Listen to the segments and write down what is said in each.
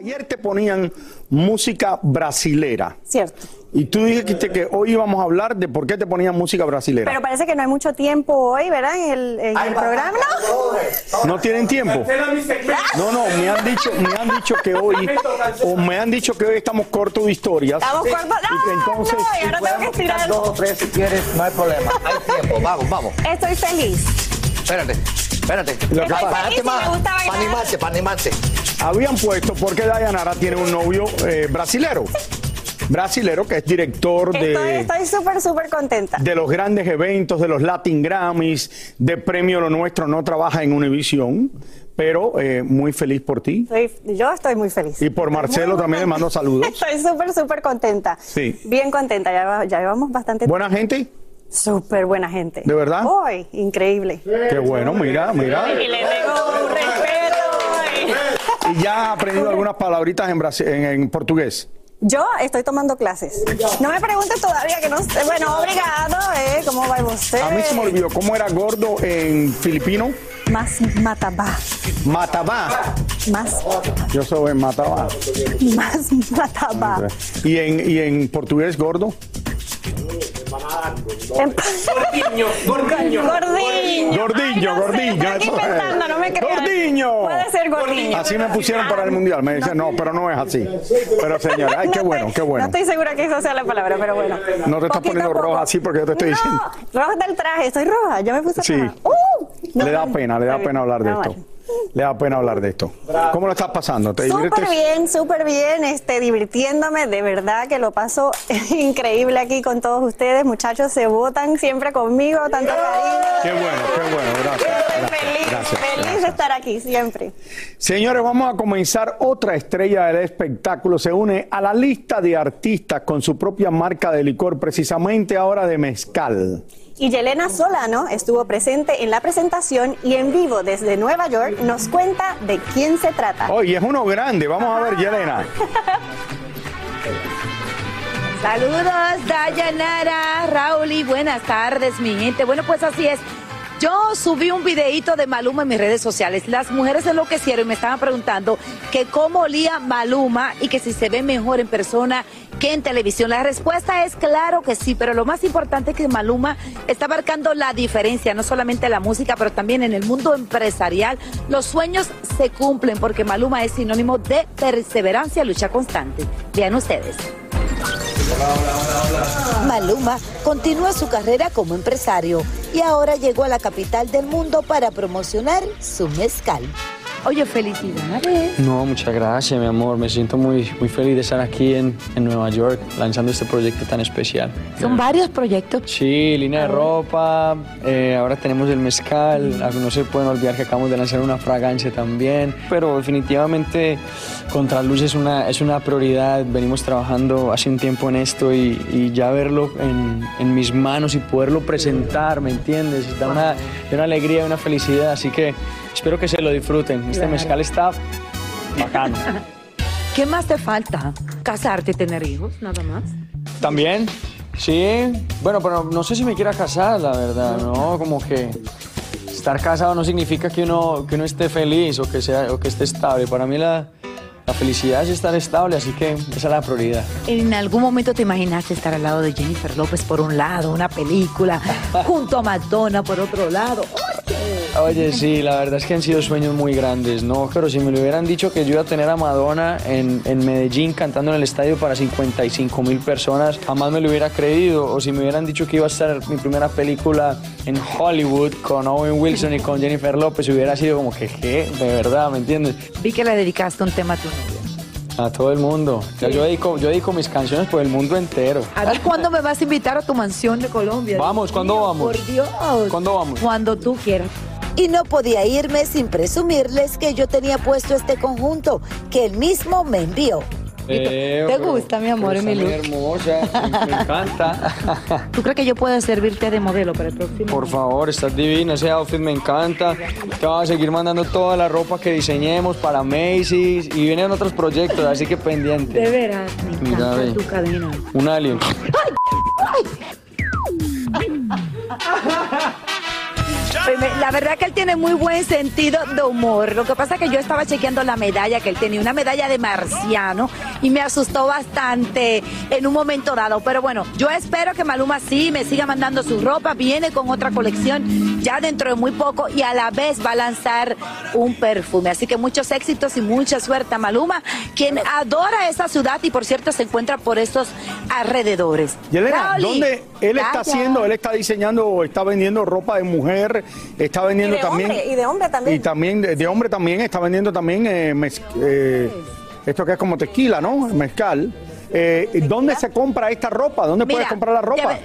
Ayer te ponían música brasilera. Cierto. Y tú dijiste que hoy íbamos a hablar de por qué te ponían música brasilera. Pero parece que no hay mucho tiempo hoy, ¿verdad? En el, en el programa, ¿no? ¿No tienen tiempo? No, no, me han dicho, me han dicho que hoy, o me han dicho que hoy estamos cortos de historias. Estamos cortos. Y que No, entonces, no, y ahora tengo que estirar. Dos o tres si quieres, no hay problema. Hay tiempo, vamos, vamos. Estoy feliz. Espérate, espérate. Lo que Para animarte, para animarte. Habían puesto porque Dayanara tiene un novio eh, brasilero. Brasilero que es director de, estoy súper, súper contenta. de los grandes eventos, de los Latin Grammys, de Premio Lo Nuestro, no trabaja en Univision, pero eh, muy feliz por ti. Soy- yo estoy muy feliz. Y por Marcelo también le mando saludos. Estoy súper, súper contenta. Sí. Bien contenta. Ya, va- ya llevamos bastante Buena gente, Súper buena gente. ¿De verdad? Hoy, increíble. qué bueno, mira, mira. Y le tengo un ya ha aprendido algunas palabritas en, en portugués. Yo estoy tomando clases. No me preguntes todavía que no sé. Bueno, obrigado, ¿eh? ¿Cómo va usted? A mí se me olvidó cómo era gordo en filipino. Más matabá. Matabá. Más, Yo soy en Matabá. más matabá. Y en, y en portugués gordo. Gordillo. Gordillo, Ay, no sé, gordillo, Estoy aquí eso es. pensando, no me creas. Gordiño. Puede ser gordillo. Así me pusieron para el mundial. Me dicen, no, pero no es así. Pero señor, ay, qué No bueno, qué bueno. No estoy segura que esa sea la palabra, pero bueno. No te estás poniendo roja así porque yo te estoy No, diciendo. roja del traje, estoy roja. Yo me puse Sí. roja. Uh, no, Le da pena, le da pena hablar de No, esto. Le da pena hablar de esto. ¿Cómo lo estás pasando? ¿Te Súper diviertes? bien, súper bien, este, divirtiéndome, de verdad que lo paso increíble aquí con todos ustedes, muchachos, se votan siempre conmigo, tanto cariño. Qué bueno, qué bueno, gracias. gracias, feliz, gracias, feliz gracias. de estar aquí siempre. Señores, vamos a comenzar. Otra estrella del espectáculo se une a la lista de artistas con su propia marca de licor, precisamente ahora de mezcal. Y Yelena Solano estuvo presente en la presentación y en vivo desde Nueva York nos cuenta de quién se trata. Oye, es uno grande. Vamos a ver, Yelena. Saludos, Dayanara, Raúl y buenas tardes, mi gente. Bueno, pues así es. Yo subí un videíto de Maluma en mis redes sociales. Las mujeres enloquecieron y me estaban preguntando que cómo olía Maluma y que si se ve mejor en persona que en televisión. La respuesta es claro que sí, pero lo más importante es que Maluma está marcando la diferencia, no solamente en la música, pero también en el mundo empresarial. Los sueños se cumplen porque Maluma es sinónimo de perseverancia, lucha constante. Vean ustedes. Maluma continúa su carrera como empresario y ahora llegó a la capital del mundo para promocionar su mezcal. Oye, felicidades. No, muchas gracias, mi amor. Me siento muy, muy feliz de estar aquí en, en Nueva York lanzando este proyecto tan especial. Son varios proyectos. Sí, línea de ropa. eh, ahora tenemos el mezcal. No se pueden olvidar que acabamos de lanzar una fragancia también. Pero definitivamente Contraluz es una, es una prioridad. Venimos trabajando hace un tiempo en esto y, y ya verlo en, en mis manos y poderlo presentar, ¿me entiendes? Da una, da una alegría una felicidad. Así que espero que se lo disfruten. Este Claro. mezcal está bacano. ¿Qué más te falta? ¿Casarte y tener hijos, nada más? También, sí. Bueno, pero no sé si me quiera casar, la verdad, ¿no? Como que estar casado no significa que uno, que uno esté feliz o que, sea, o que esté estable. Para mí la, la felicidad es estar estable, así que esa es la prioridad. ¿En algún momento te imaginaste estar al lado de Jennifer López por un lado, una película, junto a Madonna por otro lado? Oye, sí, la verdad es que han sido sueños muy grandes, ¿no? Pero si me lo hubieran dicho que yo iba a tener a Madonna en, en Medellín cantando en el estadio para 55 mil personas, jamás me lo hubiera creído. O si me hubieran dicho que iba a estar mi primera película en Hollywood con Owen Wilson y con Jennifer López, hubiera sido como que, ¿qué? De verdad, ¿me entiendes? Vi que le dedicaste un tema a tu novia. A todo el mundo. Yo, dedico, yo dedico mis canciones por el mundo entero. A ver cuándo me vas a invitar a tu mansión de Colombia. Vamos, ¿cuándo Dios, vamos? Por Dios. ¿Cuándo vamos? Cuando tú quieras. Y no podía irme sin presumirles que yo tenía puesto este conjunto que él mismo me envió. Eh, ¿Te gusta, mi amor, mi look? hermosa, me, me encanta. ¿Tú crees que yo puedo servirte de modelo para el próximo? Por favor, estás divino, ese outfit me encanta. Te voy a seguir mandando toda la ropa que diseñemos para Macy's y vienen otros proyectos, así que pendiente. De veras, me Mira, encanta ve. tu cadena. Un alien. Pues La verdad que él tiene muy buen sentido de humor. Lo que pasa es que yo estaba chequeando la medalla que él tenía, una medalla de marciano, y me asustó bastante en un momento dado. Pero bueno, yo espero que Maluma sí me siga mandando su ropa. Viene con otra colección ya dentro de muy poco y a la vez va a lanzar un perfume. Así que muchos éxitos y mucha suerte a Maluma, quien adora esa ciudad y por cierto se encuentra por estos alrededores. Yelena, ¿dónde él está haciendo? Él está diseñando o está vendiendo ropa de mujer, está vendiendo Y de también. hombre, y de hombre también. Y también de, de hombre también, está vendiendo también eh, mez- eh, esto que es como tequila, ¿no? Mezcal. Eh, ¿Dónde se compra esta ropa? ¿Dónde puedes Mira, comprar la ropa?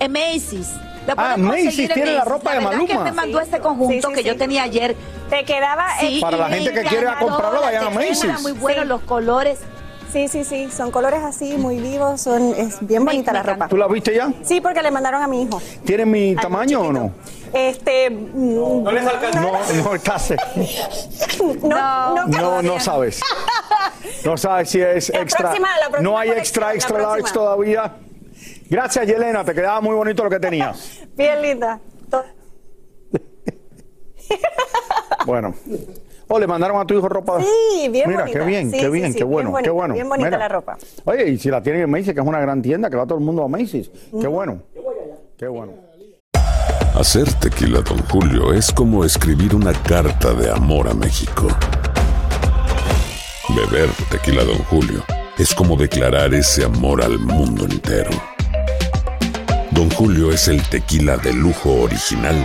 En Macy's. La Ah, puedes Macy's en tiene la ropa de verdad que Maluma. él me mandó este conjunto Sí, sí, que yo sí. tenía ayer. Te quedaba Sí, Para la gente que quiera encantadora, comprarlo, vayan a Macy's. muy buenos Sí. los colores. Sí, sí, sí, son colores así muy vivos, son es bien Me- bonita me la ropa. ¿Tú la viste ya? Sí, porque le mandaron a mi hijo. ¿Tiene mi Al tamaño o no? Este, no les alcanza. No, no está se- No, no, No, no sabes. No sabes si es La extra. próxima- la próxima no hay extra, la extra large todavía. Gracias, Yelena. Te quedaba muy bonito lo que tenías. Bien linda. To- Oh, le mandaron a tu hijo ropa. Sí, bien Mira, bonita. qué bien, Sí, qué bien, sí, qué bien bueno, bonita, qué bueno. bien bonita Mira. la ropa. Oye, y si la tienen en Macy's, que es una gran tienda, que va todo el mundo a Macy's. Qué bueno. Qué bueno. Hacer tequila, Don Julio, es como escribir una carta de amor a México. Beber tequila, Don Julio, es como declarar ese amor al mundo entero. Don Julio es el tequila de lujo original,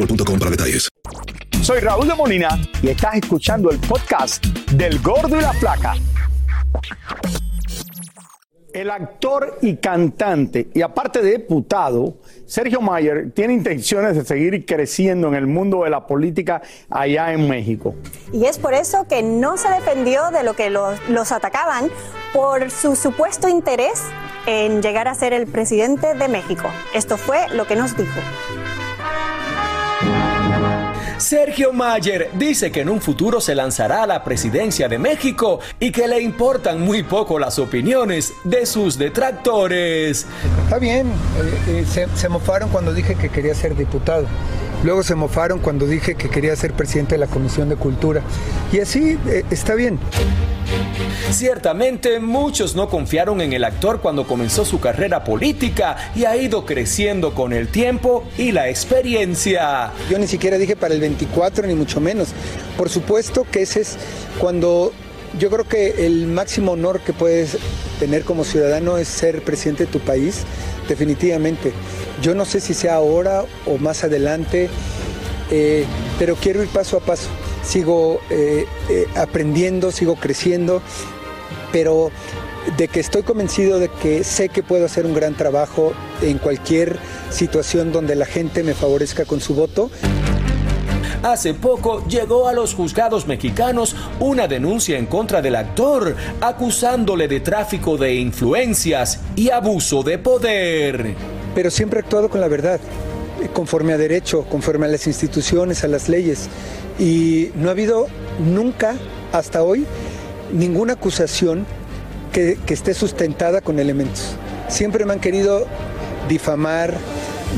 boostmobile.com para detalles. Soy Raúl de Molina y estás escuchando el podcast del Gordo y la Flaca. El actor y cantante, y aparte de diputado, Sergio Mayer tiene intenciones de seguir creciendo en el mundo de la política allá en México. Y es por eso que no se defendió de lo que los, los atacaban por su supuesto interés en llegar a ser el presidente de México. Esto fue lo que nos dijo. Sergio Mayer dice que en un futuro se lanzará a la presidencia de México y que le importan muy poco las opiniones de sus detractores. Está bien, eh, eh, se, se mofaron cuando dije que quería ser diputado. Luego se mofaron cuando dije que quería ser presidente de la Comisión de Cultura. Y así eh, está bien. Ciertamente muchos no confiaron en el actor cuando comenzó su carrera política y ha ido creciendo con el tiempo y la experiencia. Yo ni siquiera dije para el 24, ni mucho menos. Por supuesto que ese es cuando yo creo que el máximo honor que puedes tener como ciudadano es ser presidente de tu país, definitivamente. Yo no sé si sea ahora o más adelante, eh, pero quiero ir paso a paso. Sigo eh, eh, aprendiendo, sigo creciendo, pero de que estoy convencido de que sé que puedo hacer un gran trabajo en cualquier situación donde la gente me favorezca con su voto. Hace poco llegó a los juzgados mexicanos una denuncia en contra del actor, acusándole de tráfico de influencias y abuso de poder. Pero siempre he actuado con la verdad, conforme a derecho, conforme a las instituciones, a las leyes. Y no ha habido nunca, hasta hoy, ninguna acusación que, que esté sustentada con elementos. Siempre me han querido difamar,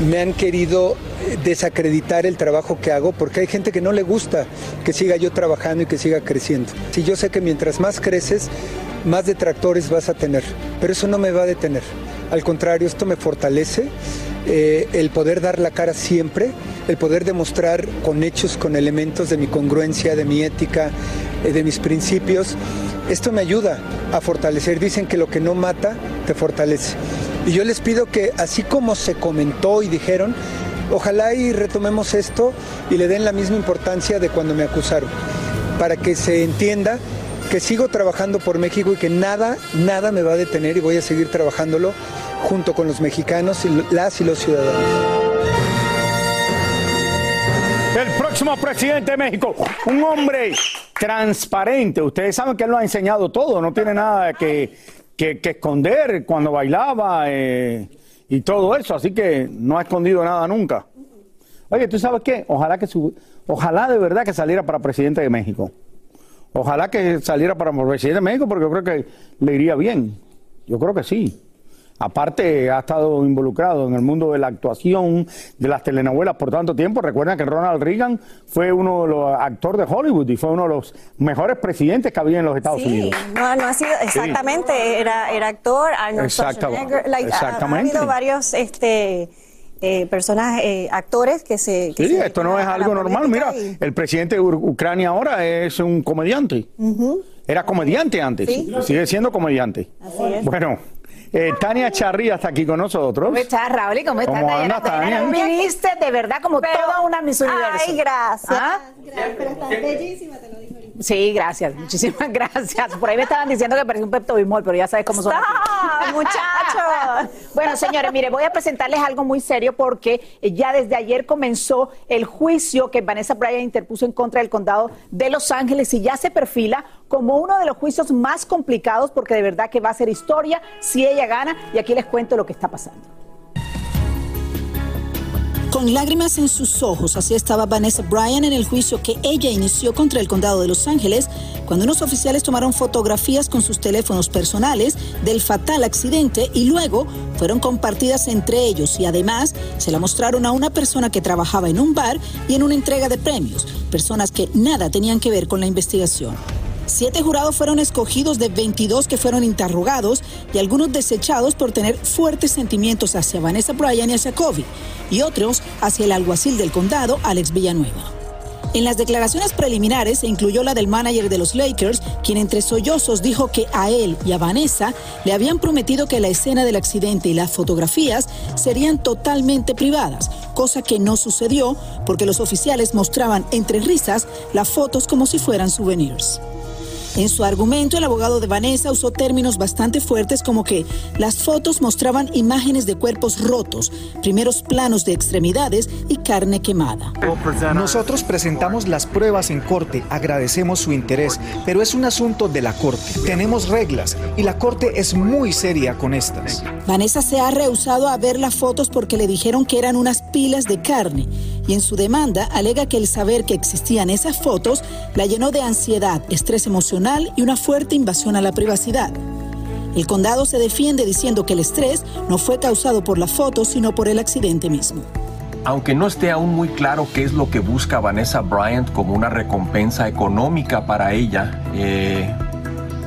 me han querido eh, desacreditar el trabajo que hago porque hay gente que no le gusta que siga yo trabajando y que siga creciendo. Si yo sé que mientras más creces, más detractores vas a tener, pero eso no me va a detener. Al contrario, esto me fortalece eh, el poder dar la cara siempre, el poder demostrar con hechos, con elementos de mi congruencia, de mi ética, eh, de mis principios. Esto me ayuda a fortalecer. Dicen que lo que no mata te fortalece. Y yo les pido que así como se comentó y dijeron, ojalá y retomemos esto y le den la misma importancia de cuando me acusaron, para que se entienda que sigo trabajando por México y que nada, nada me va a detener y voy a seguir trabajándolo junto con los mexicanos y las y los ciudadanos. El próximo presidente de México, un hombre transparente. Ustedes saben que él lo ha enseñado todo, no tiene nada que, que, esconder cuando bailaba eh, y todo eso, así que no ha escondido nada nunca. Oye, ¿tú sabes qué? Ojalá que su, ojalá de verdad que saliera para presidente de México. Ojalá que saliera para presidente de México porque yo creo que le iría bien. Yo creo que sí. Aparte, ha estado involucrado en el mundo de la actuación, de las telenovelas por tanto tiempo. Recuerden que Ronald Reagan fue uno de los actores de Hollywood y fue uno de los mejores presidentes que había en los Estados Sí, Unidos. no, no ha sido exactamente, era, era actor, Arnold Schwarzenegger, like, ha- exactamente. Ha, habido varios este, eh, personas, eh, actores que se... que Sí, se esto no es algo normal. Mira, y- el presidente de Ucrania ahora es un comediante. Era comediante antes, Sí. sigue siendo comediante. Así es. Bueno, eh, Tania Charría está aquí con nosotros. ¿Cómo estás, Raúl? ¿Y cómo estás, ¿Cómo Dayana? andas, Tania? Dayana, Viniste de verdad como toda una Miss Universo. Ay, gracias. ¿Ah? Pero estás bellísima, te lo digo. Sí, gracias. Muchísimas gracias. Por ahí me estaban diciendo que parecía un Pepto Bismol, pero ya sabes cómo son. aquí. ¡Stop, muchachos! Bueno, señores, mire, voy a presentarles algo muy serio porque ya desde ayer comenzó el juicio que Vanessa Bryan interpuso en contra del condado de Los Ángeles y ya se perfila como uno de los juicios más complicados porque de verdad que va a ser historia si ella gana y aquí les cuento lo que está pasando. Lágrimas en sus ojos, así estaba Vanessa Bryan en el juicio que ella inició contra el condado de Los Ángeles, cuando unos oficiales tomaron fotografías con sus teléfonos personales del fatal accidente y luego fueron compartidas entre ellos. Y además se la mostraron a una persona que trabajaba en un bar y en una entrega de premios, personas que nada tenían que ver con la investigación. Siete jurados fueron escogidos de 22 que fueron interrogados y algunos desechados por tener fuertes sentimientos hacia Vanessa Bryan y hacia Kobe, y otros hacia el alguacil del condado, Alex Villanueva. En las declaraciones preliminares se incluyó la del manager de los Lakers, quien entre sollozos dijo que a él y a Vanessa le habían prometido que la escena del accidente y las fotografías serían totalmente privadas, cosa que no sucedió porque los oficiales mostraban entre risas las fotos como si fueran souvenirs. En su argumento, el abogado de Vanessa usó términos bastante fuertes como que las fotos mostraban imágenes de cuerpos rotos, primeros planos de extremidades y carne quemada. Nosotros presentamos las pruebas en corte, agradecemos su interés, pero es un asunto de la corte. Tenemos reglas y la corte es muy seria con estas. Vanessa se ha rehusado a ver las fotos porque le dijeron que eran unas pilas de carne y en su demanda alega que el saber que existían esas fotos la llenó de ansiedad, estrés emocional y una fuerte invasión a la privacidad. El condado se defiende diciendo que el estrés no fue causado por la foto, sino por el accidente mismo. Aunque no esté aún muy claro qué es lo que busca Vanessa Bryant como una recompensa económica para ella, eh,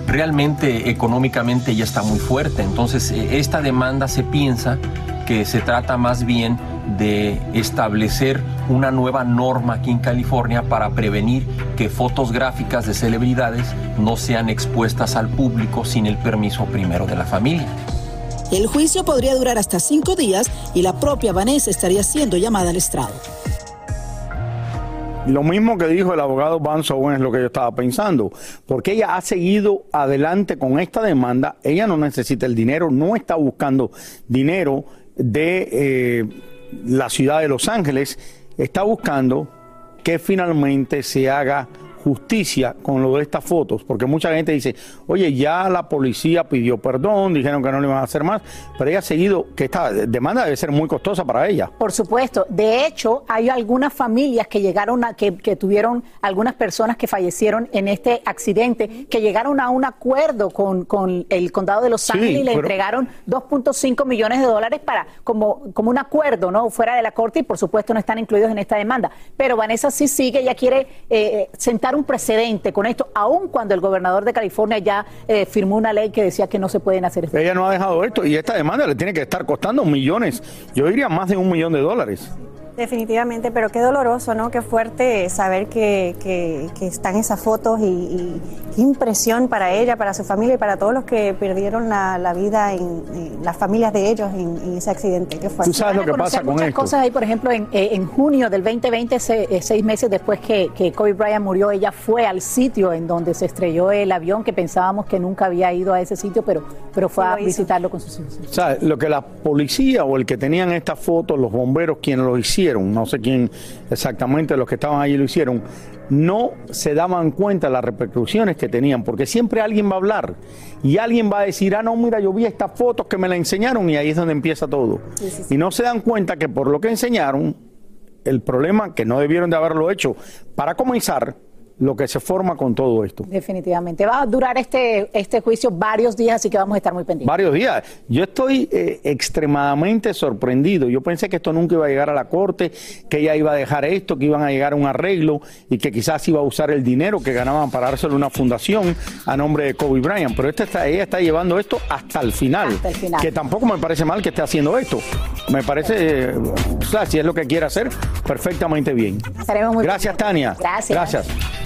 realmente económicamente ella está muy fuerte. Entonces eh, esta demanda se piensa que se trata más bien de establecer una nueva norma aquí en California para prevenir que fotos gráficas de celebridades no sean expuestas al público sin el permiso primero de la familia. El juicio podría durar hasta cinco días y la propia Vanessa estaría siendo llamada al estrado. Lo mismo que dijo el abogado Vance Owen es lo que yo estaba pensando, porque ella ha seguido adelante con esta demanda, ella no necesita el dinero, no está buscando dinero de eh, la ciudad de Los Ángeles, está buscando que finalmente se haga justicia con lo de estas fotos, porque mucha gente dice, oye, ya la policía pidió perdón, dijeron que no le iban a hacer más, pero ella ha seguido, que esta demanda debe ser muy costosa para ella. Por supuesto, de hecho, hay algunas familias que llegaron a, que, que tuvieron algunas personas que fallecieron en este accidente, que llegaron a un acuerdo con, con el condado de Los Ángeles y le pero- entregaron 2.5 millones de dólares para como, como un acuerdo, ¿no? Fuera de la corte y por supuesto no están incluidos en esta demanda. Pero Vanessa sí sigue, ella quiere eh, sentar un precedente con esto, aun cuando el gobernador de California ya eh, firmó una ley que decía que no se pueden hacer Ella no ha dejado esto y esta demanda le tiene que estar costando millones, yo diría más de un millón de dólares. Definitivamente, pero qué doloroso, ¿no? Qué fuerte saber que, que- que están esas fotos y, y qué impresión para ella, para su familia y para todos los que perdieron la, la vida en, en las familias de ellos en, en ese accidente. Qué fuerte. sabes lo que pasa con muchas esto. cosas ahí, por ejemplo, en, eh, en junio del 2020, se- eh, seis meses después que, que Kobe Bryant murió, ella fue al sitio en donde se estrelló el avión, que pensábamos que nunca había ido a ese sitio, pero, pero fue Sí, a visitarlo con sus hijos. O sea, lo que la policía o el que tenían estas fotos, los bomberos, quienes lo hicieron, no sé quién exactamente los que estaban allí lo hicieron, no se daban cuenta de las repercusiones que tenían, porque siempre alguien va a hablar y alguien va a decir, ah, no, mira, yo vi estas fotos que me la enseñaron y ahí es donde empieza todo. Y no se dan cuenta que por lo que enseñaron, el problema que no debieron de haberlo hecho, para comenzar, lo que se forma con todo esto. Definitivamente. Va a durar este, este juicio varios días, así que vamos a estar muy pendientes. Varios días. Yo estoy eh, extremadamente sorprendido. Yo pensé que esto nunca iba a llegar a la corte, que ella iba a dejar esto, que iban a llegar a un arreglo y que quizás iba a usar el dinero que ganaban para dárselo a una fundación a nombre de Kobe Bryant. Pero esta está, ella está llevando esto hasta el final. Hasta el final. Que tampoco me parece mal que esté haciendo esto. Me parece, eh, o sea, si es lo que quiere hacer, perfectamente bien. Estaremos muy Gracias, Tania. Gracias. Gracias.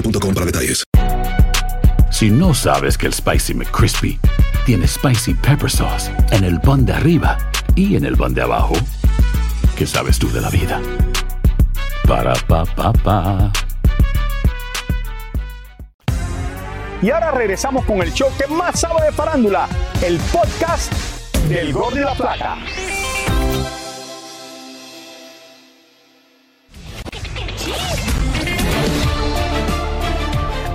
boostmobile.com para detalles. Si no sabes que el Spicy McCrispy tiene Spicy Pepper Sauce en el pan de arriba y en el pan de abajo, ¿qué sabes tú de la vida? Para, pa, pa, pa. Y ahora regresamos con el show que más sabe de farándula, el podcast del Gol de la Plata.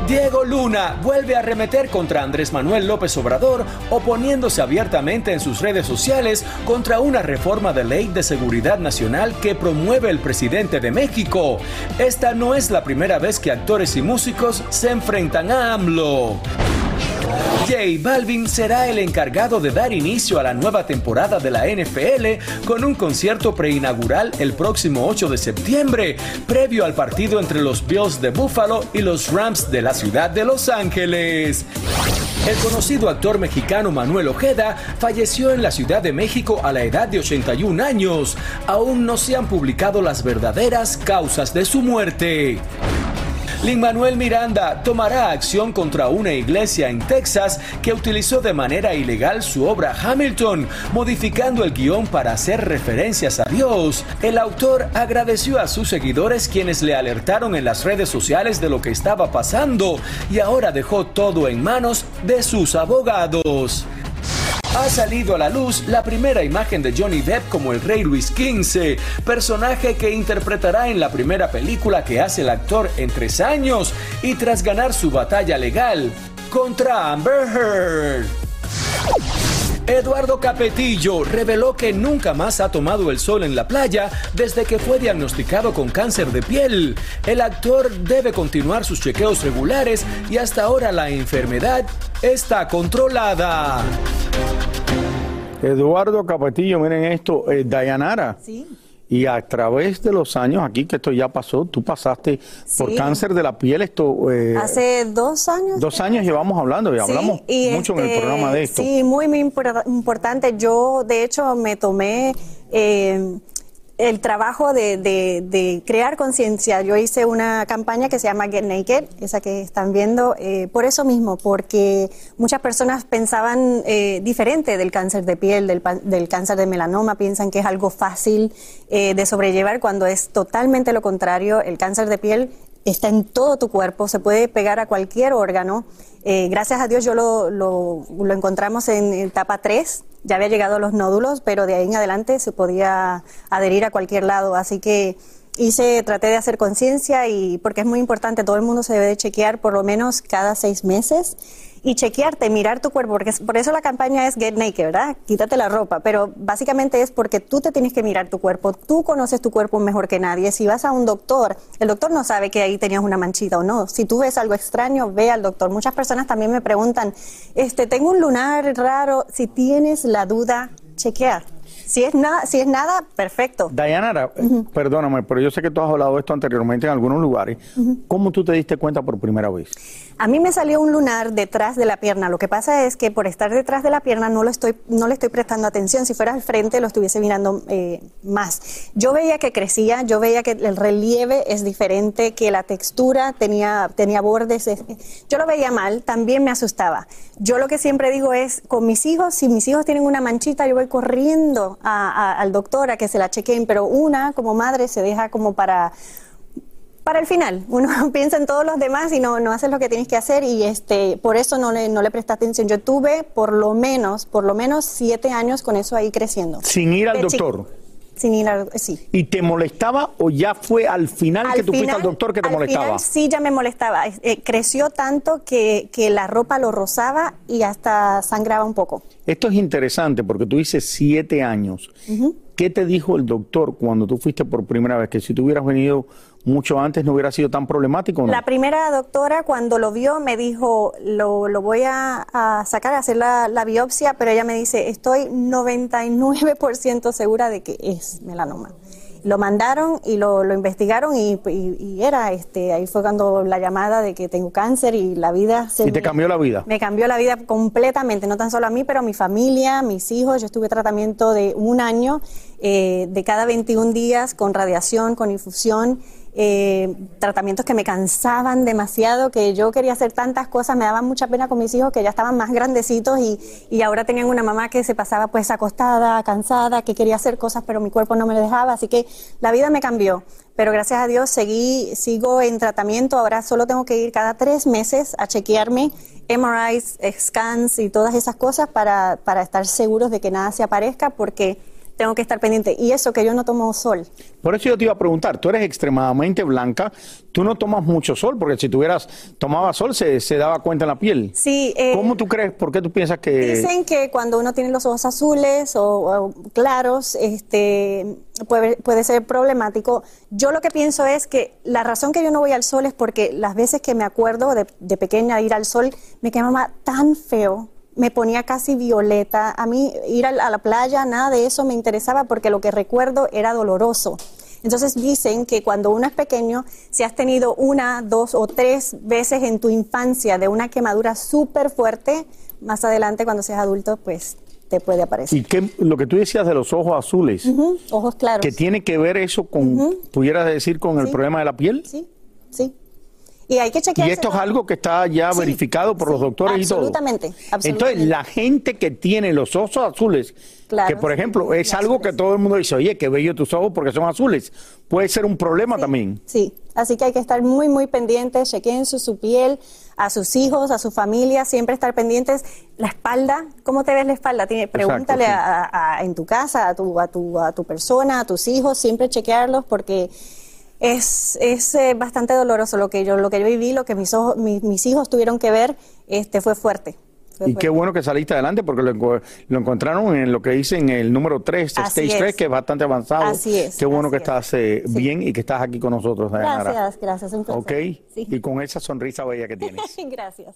Diego Luna vuelve a arremeter contra Andrés Manuel López Obrador, oponiéndose abiertamente en sus redes sociales contra una reforma de ley de seguridad nacional que promueve el presidente de México. Esta no es la primera vez que actores y músicos se enfrentan a AMLO. J Balvin será el encargado de dar inicio a la nueva temporada de la NFL con un concierto preinaugural el próximo 8 de septiembre, previo al partido entre los Bills de Buffalo y los Rams de la ciudad de Los Ángeles. El conocido actor mexicano Manuel Ojeda falleció en la Ciudad de México a la edad de 81 años. Aún no se han publicado las verdaderas causas de su muerte. Lin Manuel Miranda tomará acción contra una iglesia en Texas que utilizó de manera ilegal su obra Hamilton, modificando el guion para hacer referencias a Dios. El autor agradeció a sus seguidores quienes le alertaron en las redes sociales de lo que estaba pasando y ahora dejó todo en manos de sus abogados ha salido a la luz la primera imagen de Johnny Depp como el rey Luis XV, personaje que interpretará en la primera película que hace el actor en tres años y tras ganar su batalla legal contra Amber Heard. Eduardo Capetillo reveló que nunca más ha tomado el sol en la playa desde que fue diagnosticado con cáncer de piel. El actor debe continuar sus chequeos regulares y hasta ahora la enfermedad está controlada. Eduardo Capetillo, miren esto, eh, Dayanara. Sí. Y a través de los años, aquí que esto ya pasó, tú pasaste por cáncer de la piel, esto... eh, Hace dos años. Dos años llevamos hablando y Sí, hablamos y mucho en el este, programa de esto. Sí, muy, muy impor- importante. Yo, de hecho, me tomé eh, el trabajo de, crear conciencia. Yo hice una campaña que se llama Get Naked, esa que están viendo, eh, por eso mismo, porque muchas personas pensaban eh, diferente del cáncer de piel, del, del cáncer de melanoma, piensan que es algo fácil eh, de sobrellevar cuando es totalmente lo contrario. El cáncer de piel está en todo tu cuerpo, se puede pegar a cualquier órgano. Eh, gracias a Dios yo lo, lo- lo encontramos en etapa 3, ya había llegado a los nódulos, pero de ahí en adelante se podía adherir a cualquier lado. Así que hice, traté de hacer conciencia y porque es muy importante, todo el mundo se debe de chequear por lo menos cada seis meses y chequearte, mirar tu cuerpo, porque por eso la campaña es Get Naked, ¿verdad? Quítate la ropa, pero básicamente es porque tú te tienes que mirar tu cuerpo, tú conoces tu cuerpo mejor que nadie. Si vas a un doctor, el doctor no sabe que ahí tenías una manchita o no. Si tú ves algo extraño, ve al doctor. Muchas personas también me preguntan, este, tengo un lunar raro, si tienes la duda, chequea. Si es nada, si es nada, perfecto. Dayanara, eh, perdóname, pero yo sé que tú has hablado de esto anteriormente en algunos lugares. ¿Cómo tú te diste cuenta por primera vez? A mí me salió un lunar detrás de la pierna. Lo que pasa es que por estar detrás de la pierna no lo estoy, no le estoy prestando atención. Si fuera al frente lo estuviese mirando eh, más. Yo veía que crecía, yo veía que el relieve es diferente, que la textura tenía, tenía bordes. Yo lo veía mal, también me asustaba. Yo lo que siempre digo es, con mis hijos, si mis hijos tienen una manchita, yo voy corriendo al doctor a que se la chequeen, pero una como madre se deja como para para el final. Uno piensa en todos los demás y no, no haces lo que tienes que hacer y este, por eso no le, no le presté atención. Yo tuve por lo menos, por lo menos siete años con eso ahí creciendo. Sin ir al De chico. doctor. Sin ir al sí. ¿Y te molestaba o ya fue al final que tú fuiste al doctor que te al molestaba? final sí ya me molestaba. Eh, creció tanto que, que la ropa lo rozaba y hasta sangraba un poco. Esto es interesante porque tú dices siete años. ¿Qué te dijo el doctor cuando tú fuiste por primera vez? Que si tú hubieras venido mucho antes no hubiera sido tan problemático. ¿o no? La primera doctora cuando lo vio me dijo, lo, lo voy a, a sacar, a hacer la, la biopsia, pero ella me dice, estoy 99% segura de que es melanoma. Lo mandaron y lo, lo investigaron y, y- y era, este, ahí fue cuando la llamada de que tengo cáncer y la vida se Y te me- cambió la vida. me cambió la vida completamente, no tan solo a mí, pero a mi familia, mis hijos. Yo estuve tratamiento de un año, eh, de cada 21 días, con radiación, con infusión. Eh, tratamientos que me cansaban demasiado, que yo quería hacer tantas cosas, me daban mucha pena con mis hijos que ya estaban más grandecitos y, y ahora tenían una mamá que se pasaba pues acostada, cansada, que quería hacer cosas pero mi cuerpo no me dejaba, así que la vida me cambió. Pero gracias a Dios seguí, sigo en tratamiento, ahora solo tengo que ir cada tres meses a chequearme MRIs, scans y todas esas cosas para, para estar seguros de que nada se aparezca porque tengo que estar pendiente. Y eso que yo no tomo sol. Por eso yo te iba a preguntar, tú eres extremadamente blanca, tú no tomas mucho sol, porque si tuvieras, tomaba sol se, se daba cuenta en la piel. Sí. eh, ¿Cómo tú crees, por qué tú piensas que... Dicen que cuando uno tiene los ojos azules o, o claros, este, puede, puede ser problemático. Yo lo que pienso es que la razón que yo no voy al sol es porque las veces que me acuerdo de, de pequeña ir al sol me quemaba tan feo, me ponía casi violeta. A mí ir a la, a la playa, nada de eso me interesaba porque lo que recuerdo era doloroso. Entonces dicen que cuando uno es pequeño, si has tenido una, dos o tres veces en tu infancia de una quemadura súper fuerte, más adelante cuando seas adulto, pues te puede aparecer. Y qué, lo que tú decías de los ojos azules, Ojos claros. que tiene que ver eso con, pudieras decir, con el problema de la piel. Sí, sí. Y hay que chequearse. Y esto es algo que está ya Sí, verificado por los doctores y todo. Absolutamente. Entonces, la gente que tiene los ojos azules, Claro, que por ejemplo es algo que todo el mundo dice, oye, qué bello tus ojos porque son azules, puede ser un problema también. Sí, así que hay que estar muy, muy pendientes, chequeen su, su piel, a sus hijos, a su familia, siempre estar pendientes. La espalda, ¿cómo te ves la espalda? Tiene- pregúntale a- a- en tu casa, a tu, a, tu, a tu persona, a tus hijos, siempre chequearlos porque es, es eh, bastante doloroso lo que yo, lo que yo viví, lo que mis, ojos, mi- mis hijos tuvieron que ver, este, fue fuerte. Fue Y fuerte. qué bueno que saliste adelante porque lo, lo encontraron en lo que dicen el número 3, Así Stage 3, es. que es bastante avanzado. Así es, Qué bueno que es. estás eh, bien y que estás aquí con nosotros, Dayanara. Gracias, gracias, un placer. Ok, Sí. y con esa sonrisa bella que tienes. Gracias.